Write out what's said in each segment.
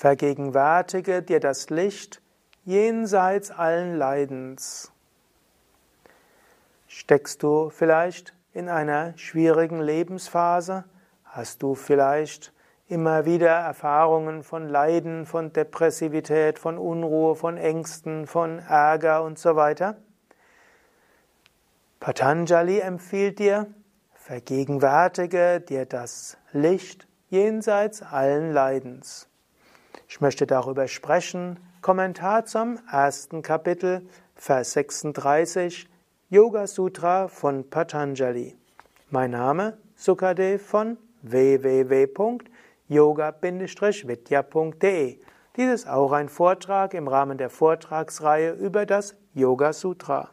Vergegenwärtige dir das Licht jenseits allen Leidens. Steckst du vielleicht in einer schwierigen Lebensphase? Hast du vielleicht immer wieder Erfahrungen von Leiden, von Depressivität, von Unruhe, von Ängsten, von Ärger und so weiter? Patanjali empfiehlt dir, vergegenwärtige dir das Licht jenseits allen Leidens. Ich möchte darüber sprechen. Kommentar zum ersten Kapitel, Vers 36, Yoga Sutra von Patanjali. Mein Name Sukadev von www.yoga-vidya.de. Dies ist auch ein Vortrag im Rahmen der Vortragsreihe über das Yoga Sutra.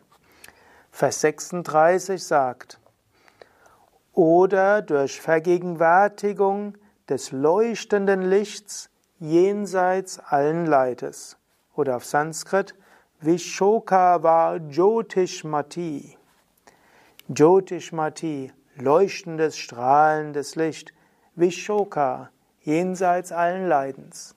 Vers 36 sagt, oder durch Vergegenwärtigung des leuchtenden Lichts jenseits allen Leides. Oder auf Sanskrit Vishoka va Jyotishmati. Jyotishmati, leuchtendes, strahlendes Licht. Vishoka, jenseits allen Leidens.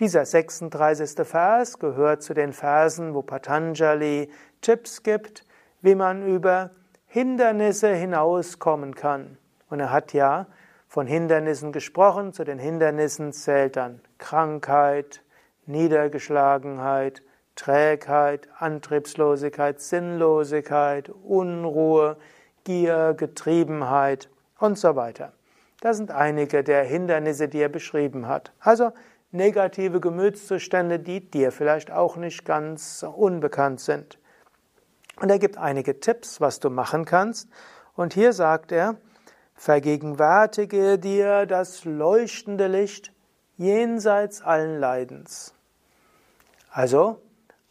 Dieser 36. Vers gehört zu den Versen, wo Patanjali Tipps gibt, wie man über Hindernisse hinauskommen kann. Und er hat ja von Hindernissen gesprochen. Zu den Hindernissen zählt dann Krankheit, Niedergeschlagenheit, Trägheit, Antriebslosigkeit, Sinnlosigkeit, Unruhe, Gier, Getriebenheit und so weiter. Das sind einige der Hindernisse, die er beschrieben hat. Also negative Gemütszustände, die dir vielleicht auch nicht ganz unbekannt sind. Und er gibt einige Tipps, was du machen kannst. Und hier sagt er, vergegenwärtige dir das leuchtende Licht jenseits allen Leidens. Also,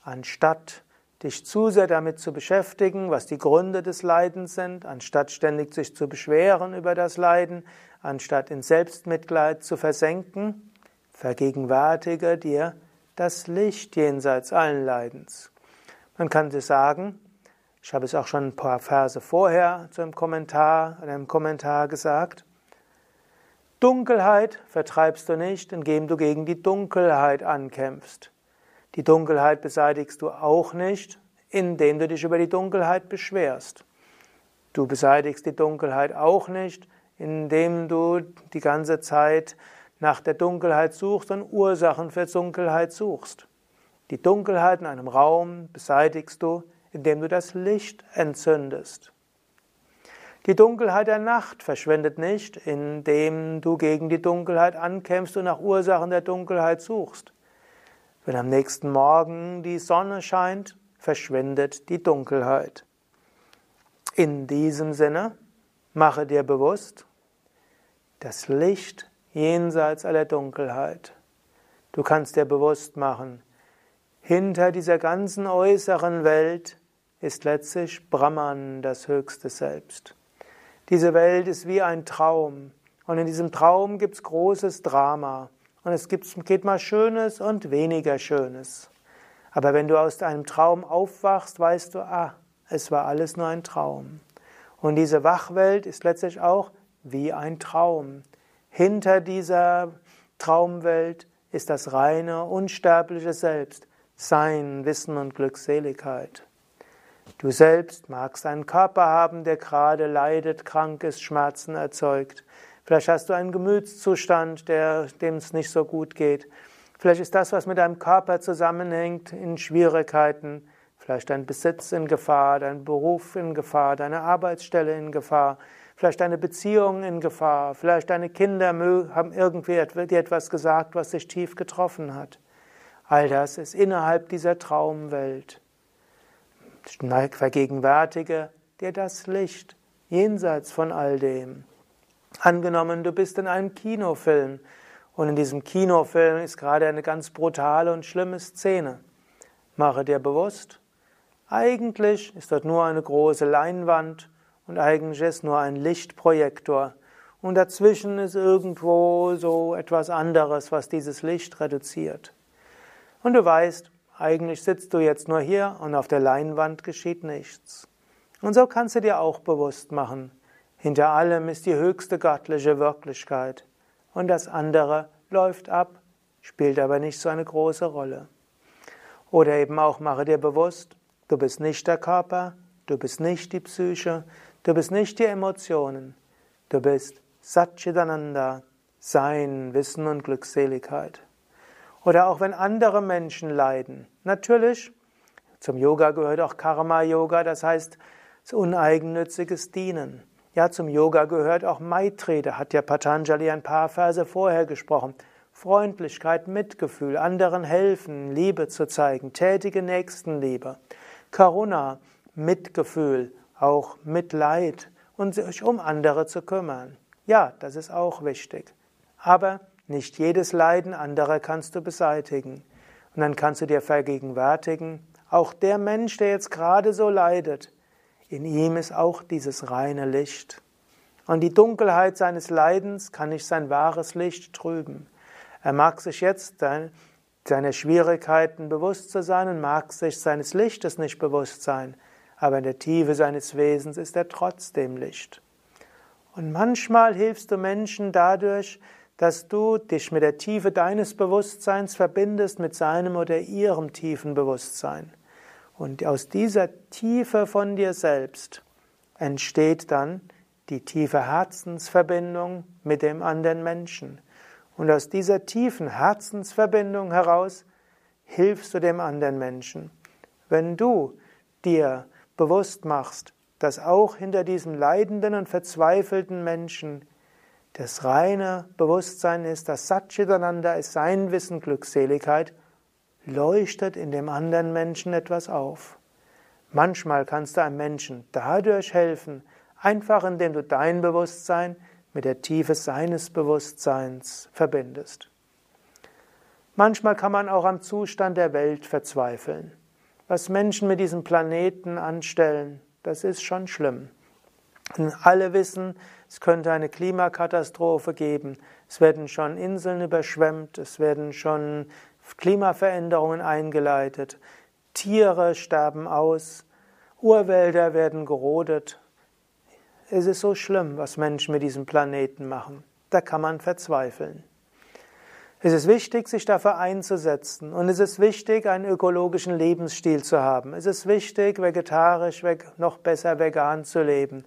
anstatt dich zu sehr damit zu beschäftigen, was die Gründe des Leidens sind, anstatt ständig sich zu beschweren über das Leiden, anstatt in Selbstmitleid zu versenken, vergegenwärtige dir das Licht jenseits allen Leidens. Man kann sich sagen, ich habe es auch schon ein paar Verse vorher zu einem Kommentar, in einem Kommentar gesagt. Dunkelheit vertreibst du nicht, indem du gegen die Dunkelheit ankämpfst. Die Dunkelheit beseitigst du auch nicht, indem du dich über die Dunkelheit beschwerst. Du beseitigst die Dunkelheit auch nicht, indem du die ganze Zeit nach der Dunkelheit suchst und Ursachen für Dunkelheit suchst. Die Dunkelheit in einem Raum beseitigst du, indem du das Licht entzündest. Die Dunkelheit der Nacht verschwindet nicht, indem du gegen die Dunkelheit ankämpfst und nach Ursachen der Dunkelheit suchst. Wenn am nächsten Morgen die Sonne scheint, verschwindet die Dunkelheit. In diesem Sinne, mache dir bewusst, das Licht jenseits aller Dunkelheit. Du kannst dir bewusst machen, hinter dieser ganzen äußeren Welt ist letztlich Brahman, das höchste Selbst. Diese Welt ist wie ein Traum. Und in diesem Traum gibt es großes Drama. Und es gibt, geht mal Schönes und weniger Schönes. Aber wenn du aus einem Traum aufwachst, weißt du, ah, es war alles nur ein Traum. Und diese Wachwelt ist letztlich auch wie ein Traum. Hinter dieser Traumwelt ist das reine, unsterbliche Selbst, Sein, Wissen und Glückseligkeit. Du selbst magst einen Körper haben, der gerade leidet, krank ist, Schmerzen erzeugt. Vielleicht hast du einen Gemütszustand, dem es nicht so gut geht. Vielleicht ist das, was mit deinem Körper zusammenhängt, in Schwierigkeiten. Vielleicht dein Besitz in Gefahr, dein Beruf in Gefahr, deine Arbeitsstelle in Gefahr. Vielleicht deine Beziehungen in Gefahr. Vielleicht deine Kinder haben irgendwie dir etwas gesagt, was dich tief getroffen hat. All das ist innerhalb dieser Traumwelt. Vergegenwärtige dir das Licht jenseits von all dem. Angenommen, du bist in einem Kinofilm und in diesem Kinofilm ist gerade eine ganz brutale und schlimme Szene. Mache dir bewusst, eigentlich ist dort nur eine große Leinwand und eigentlich ist nur ein Lichtprojektor und dazwischen ist irgendwo so etwas anderes, was dieses Licht reduziert. Und du weißt, eigentlich sitzt du jetzt nur hier und auf der Leinwand geschieht nichts. Und so kannst du dir auch bewusst machen, hinter allem ist die höchste göttliche Wirklichkeit und das andere läuft ab spielt aber nicht so eine große Rolle. Oder eben auch mache dir bewusst, du bist nicht der Körper, du bist nicht die Psyche, du bist nicht die Emotionen, du bist Satchitananda, Sein, Wissen und Glückseligkeit. Oder auch wenn andere Menschen leiden. Natürlich, zum Yoga gehört auch Karma-Yoga, das heißt uneigennütziges Dienen. Ja, zum Yoga gehört auch Maitri, da hat ja Patanjali ein paar Verse vorher gesprochen. Freundlichkeit, Mitgefühl, anderen helfen, Liebe zu zeigen, tätige Nächstenliebe. Karuna, Mitgefühl, auch Mitleid und sich um andere zu kümmern. Ja, das ist auch wichtig. Aber nicht jedes Leiden anderer kannst du beseitigen. Und dann kannst du dir vergegenwärtigen, auch der Mensch, der jetzt gerade so leidet, in ihm ist auch dieses reine Licht. Und die Dunkelheit seines Leidens kann nicht sein wahres Licht trüben. Er mag sich jetzt seiner Schwierigkeiten bewusst zu sein und mag sich seines Lichtes nicht bewusst sein, aber in der Tiefe seines Wesens ist er trotzdem Licht. Und manchmal hilfst du Menschen dadurch, dass du dich mit der Tiefe deines Bewusstseins verbindest mit seinem oder ihrem tiefen Bewusstsein. Und aus dieser Tiefe von dir selbst entsteht dann die tiefe Herzensverbindung mit dem anderen Menschen. Und aus dieser tiefen Herzensverbindung heraus hilfst du dem anderen Menschen. Wenn du dir bewusst machst, dass auch hinter diesem leidenden und verzweifelten Menschen das reine Bewusstsein ist, dass Satchitananda ist sein Wissen, Glückseligkeit, leuchtet in dem anderen Menschen etwas auf. Manchmal kannst du einem Menschen dadurch helfen, einfach indem du dein Bewusstsein mit der Tiefe seines Bewusstseins verbindest. Manchmal kann man auch am Zustand der Welt verzweifeln. Was Menschen mit diesem Planeten anstellen, das ist schon schlimm. Alle wissen, es könnte eine Klimakatastrophe geben, es werden schon Inseln überschwemmt, es werden schon Klimaveränderungen eingeleitet, Tiere sterben aus, Urwälder werden gerodet, es ist so schlimm, was Menschen mit diesem Planeten machen. Da kann man verzweifeln. Es ist wichtig, sich dafür einzusetzen. Und es ist wichtig, einen ökologischen Lebensstil zu haben. Es ist wichtig, vegetarisch, noch besser vegan zu leben.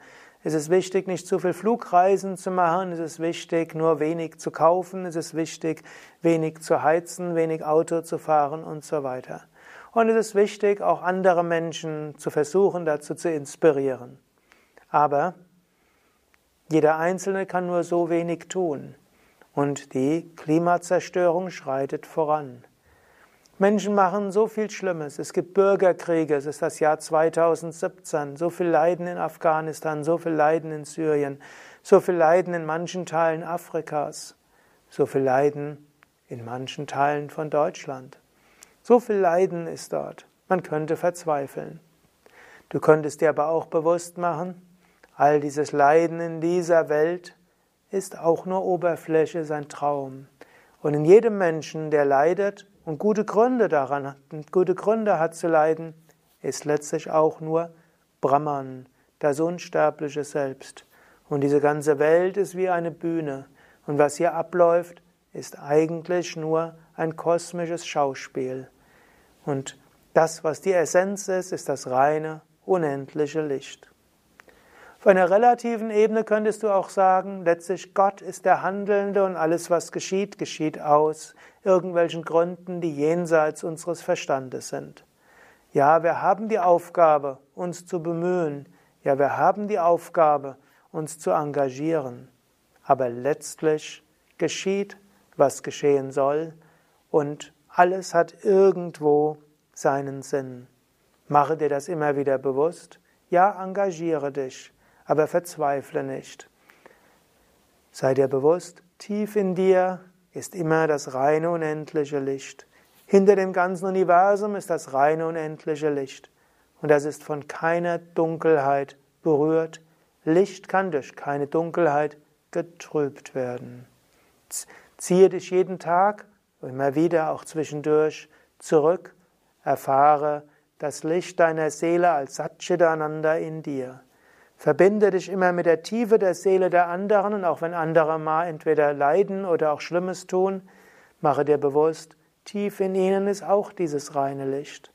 Es ist wichtig, nicht zu viel Flugreisen zu machen. Es ist wichtig, nur wenig zu kaufen. Es ist wichtig, wenig zu heizen, wenig Auto zu fahren und so weiter. Und es ist wichtig, auch andere Menschen zu versuchen, dazu zu inspirieren. Aber jeder Einzelne kann nur so wenig tun. Und die Klimazerstörung schreitet voran. Menschen machen so viel Schlimmes. Es gibt Bürgerkriege. Es ist das Jahr 2017. So viel Leiden in Afghanistan, so viel Leiden in Syrien, so viel Leiden in manchen Teilen Afrikas, so viel Leiden in manchen Teilen von Deutschland. So viel Leiden ist dort. Man könnte verzweifeln. Du könntest dir aber auch bewusst machen, All dieses Leiden in dieser Welt ist auch nur Oberfläche, sein Traum. Und in jedem Menschen, der leidet und gute Gründe daran hat, gute Gründe hat zu leiden, ist letztlich auch nur Brahman, das unsterbliche Selbst. Und diese ganze Welt ist wie eine Bühne. Und was hier abläuft, ist eigentlich nur ein kosmisches Schauspiel. Und das, was die Essenz ist, ist das reine, unendliche Licht. Auf einer relativen Ebene könntest du auch sagen, letztlich Gott ist der Handelnde und alles, was geschieht, geschieht aus irgendwelchen Gründen, die jenseits unseres Verstandes sind. Ja, wir haben die Aufgabe, uns zu bemühen. Ja, wir haben die Aufgabe, uns zu engagieren. Aber letztlich geschieht, was geschehen soll und alles hat irgendwo seinen Sinn. Mache dir das immer wieder bewusst. Ja, engagiere dich aber verzweifle nicht. Sei dir bewusst, tief in dir ist immer das reine unendliche Licht. Hinter dem ganzen Universum ist das reine unendliche Licht. Und das ist von keiner Dunkelheit berührt. Licht kann durch keine Dunkelheit getrübt werden. Ziehe dich jeden Tag, immer wieder auch zwischendurch, zurück, erfahre das Licht deiner Seele als Satchitananda in dir. Verbinde dich immer mit der Tiefe der Seele der anderen und auch wenn andere mal entweder leiden oder auch Schlimmes tun, Mache dir bewusst, tief in ihnen ist auch dieses reine Licht.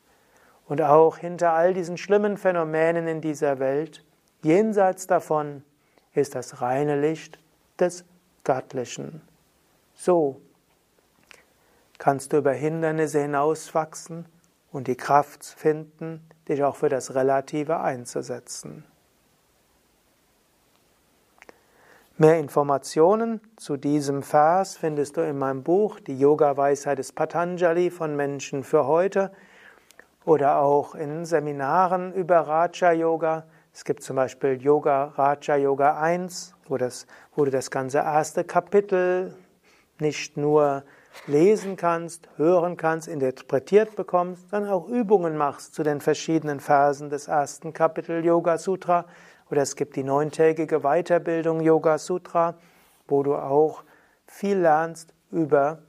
Und auch hinter all diesen schlimmen Phänomenen in dieser Welt, jenseits davon, ist das reine Licht des Göttlichen. So kannst du über Hindernisse hinauswachsen und die Kraft finden, dich auch für das Relative einzusetzen. Mehr Informationen zu diesem Vers findest du in meinem Buch Die Yoga-Weisheit des Patanjali von Menschen für heute oder auch in Seminaren über Raja Yoga. Es gibt zum Beispiel Yoga Raja Yoga 1, wo, das, wo du das ganze erste Kapitel nicht nur lesen kannst, hören kannst, interpretiert bekommst, dann auch Übungen machst zu den verschiedenen Versen des ersten Kapitel Yoga Sutra oder es gibt die neuntägige Weiterbildung Yoga Sutra, wo du auch viel lernst über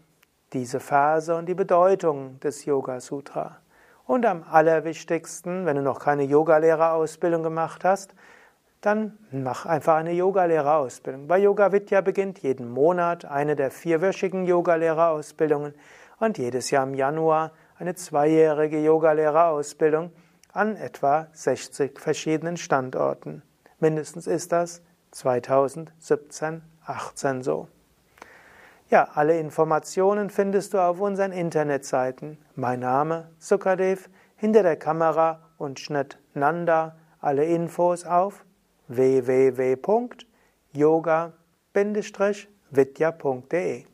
diese Verse und die Bedeutung des Yoga Sutra. Und am allerwichtigsten, wenn du noch keine Yogalehrerausbildung gemacht hast, dann mach einfach eine Yogalehrerausbildung. Bei Yoga Vidya beginnt jeden Monat eine der vierwöchigen Yogalehrerausbildungen und jedes Jahr im Januar eine zweijährige Yogalehrerausbildung an etwa 60 verschiedenen Standorten. Mindestens ist das 2017, 18 so. Ja, alle Informationen findest du auf unseren Internetseiten. Mein Name Sukadev, hinter der Kamera und Schnitt Nanda. Alle Infos auf www.yoga-vidya.de